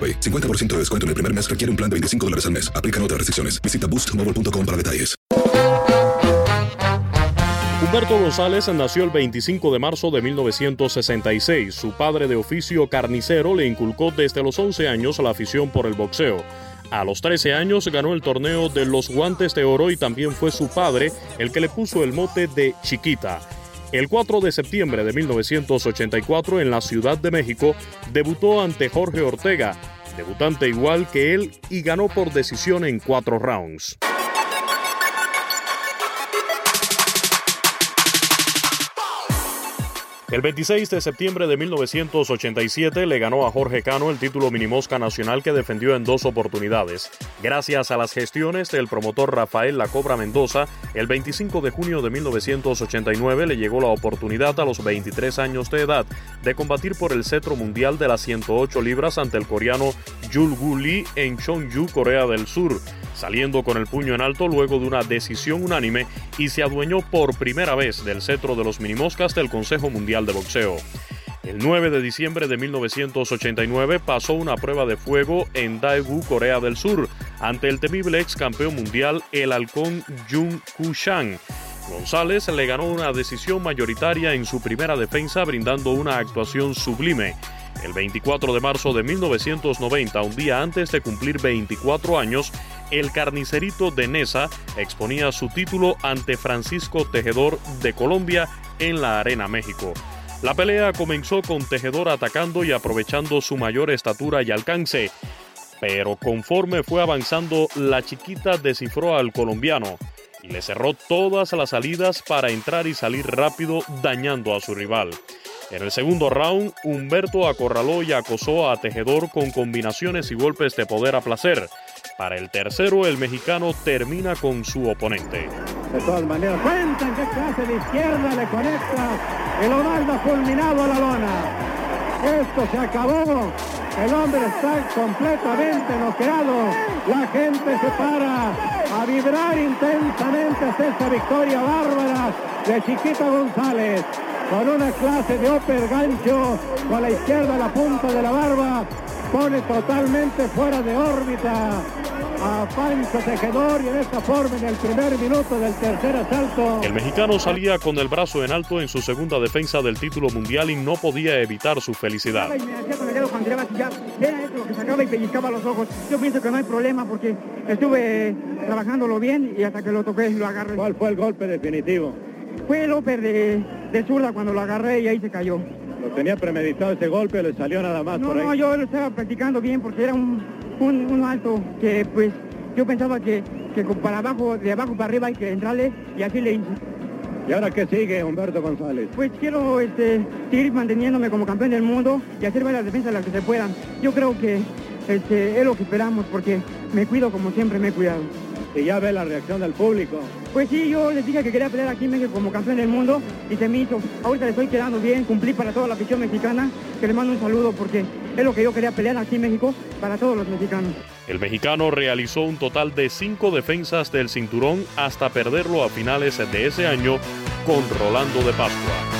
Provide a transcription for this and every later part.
AroPay. 50% de descuento en el primer mes requiere un plan de 25 dólares al mes. Aplican otras restricciones. Visita boostmobile.com para detalles. Humberto González nació el 25 de marzo de 1966. Su padre de oficio carnicero le inculcó desde los 11 años la afición por el boxeo. A los 13 años ganó el torneo de los guantes de oro y también fue su padre el que le puso el mote de Chiquita. El 4 de septiembre de 1984 en la Ciudad de México debutó ante Jorge Ortega, debutante igual que él y ganó por decisión en cuatro rounds. El 26 de septiembre de 1987 le ganó a Jorge Cano el título minimosca nacional que defendió en dos oportunidades. Gracias a las gestiones del promotor Rafael La Cobra Mendoza, el 25 de junio de 1989 le llegó la oportunidad a los 23 años de edad de combatir por el cetro mundial de las 108 libras ante el coreano Jul Gu Lee en Cheongju, Corea del Sur saliendo con el puño en alto luego de una decisión unánime y se adueñó por primera vez del cetro de los minimoscas del Consejo Mundial de Boxeo. El 9 de diciembre de 1989 pasó una prueba de fuego en Daegu, Corea del Sur, ante el temible ex campeón mundial, el halcón Jung Ku-shang. González le ganó una decisión mayoritaria en su primera defensa, brindando una actuación sublime. El 24 de marzo de 1990, un día antes de cumplir 24 años, el carnicerito de Nesa exponía su título ante Francisco Tejedor de Colombia en la Arena México. La pelea comenzó con Tejedor atacando y aprovechando su mayor estatura y alcance, pero conforme fue avanzando, la chiquita descifró al colombiano y le cerró todas las salidas para entrar y salir rápido dañando a su rival. En el segundo round, Humberto acorraló y acosó a Tejedor con combinaciones y golpes de poder a placer. Para el tercero, el mexicano termina con su oponente. De todas maneras, cuentan qué clase de izquierda le conecta. El Onaldo fulminado a la lona. Esto se acabó. El hombre está completamente noqueado. La gente se para a vibrar intensamente esta victoria bárbara de Chiquita González. Con una clase de upper gancho con la izquierda la punta de la barba. Pone totalmente fuera de órbita a Pancho Tejedor y en esta forma en el primer minuto del tercer asalto. El mexicano salía con el brazo en alto en su segunda defensa del título mundial y no podía evitar su felicidad. Y me hacía con el dedo cuando tiraba así ya, era eso lo que sacaba y pellizcaba los ojos. Yo pienso que no hay problema porque estuve trabajándolo bien y hasta que lo toqué lo agarré. ¿Cuál fue el golpe definitivo? Fue el upper de, de zurda cuando lo agarré y ahí se cayó. ¿Lo tenía premeditado ese golpe o le salió nada más No, por ahí? no, yo lo estaba practicando bien porque era un, un, un alto que pues yo pensaba que, que para abajo, de abajo para arriba hay que entrarle y así le hice. ¿Y ahora qué sigue Humberto González? Pues quiero este, seguir manteniéndome como campeón del mundo y hacer varias defensas las que se puedan. Yo creo que este, es lo que esperamos porque me cuido como siempre me he cuidado. Y ya ve la reacción del público. Pues sí, yo les dije que quería pelear aquí en México como campeón del mundo y se me hizo. Ahorita le estoy quedando bien, cumplí para toda la afición mexicana, que le mando un saludo porque es lo que yo quería pelear aquí en México para todos los mexicanos. El mexicano realizó un total de cinco defensas del cinturón hasta perderlo a finales de ese año con Rolando de Pascua.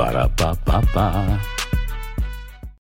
Ba-da-ba-ba-ba.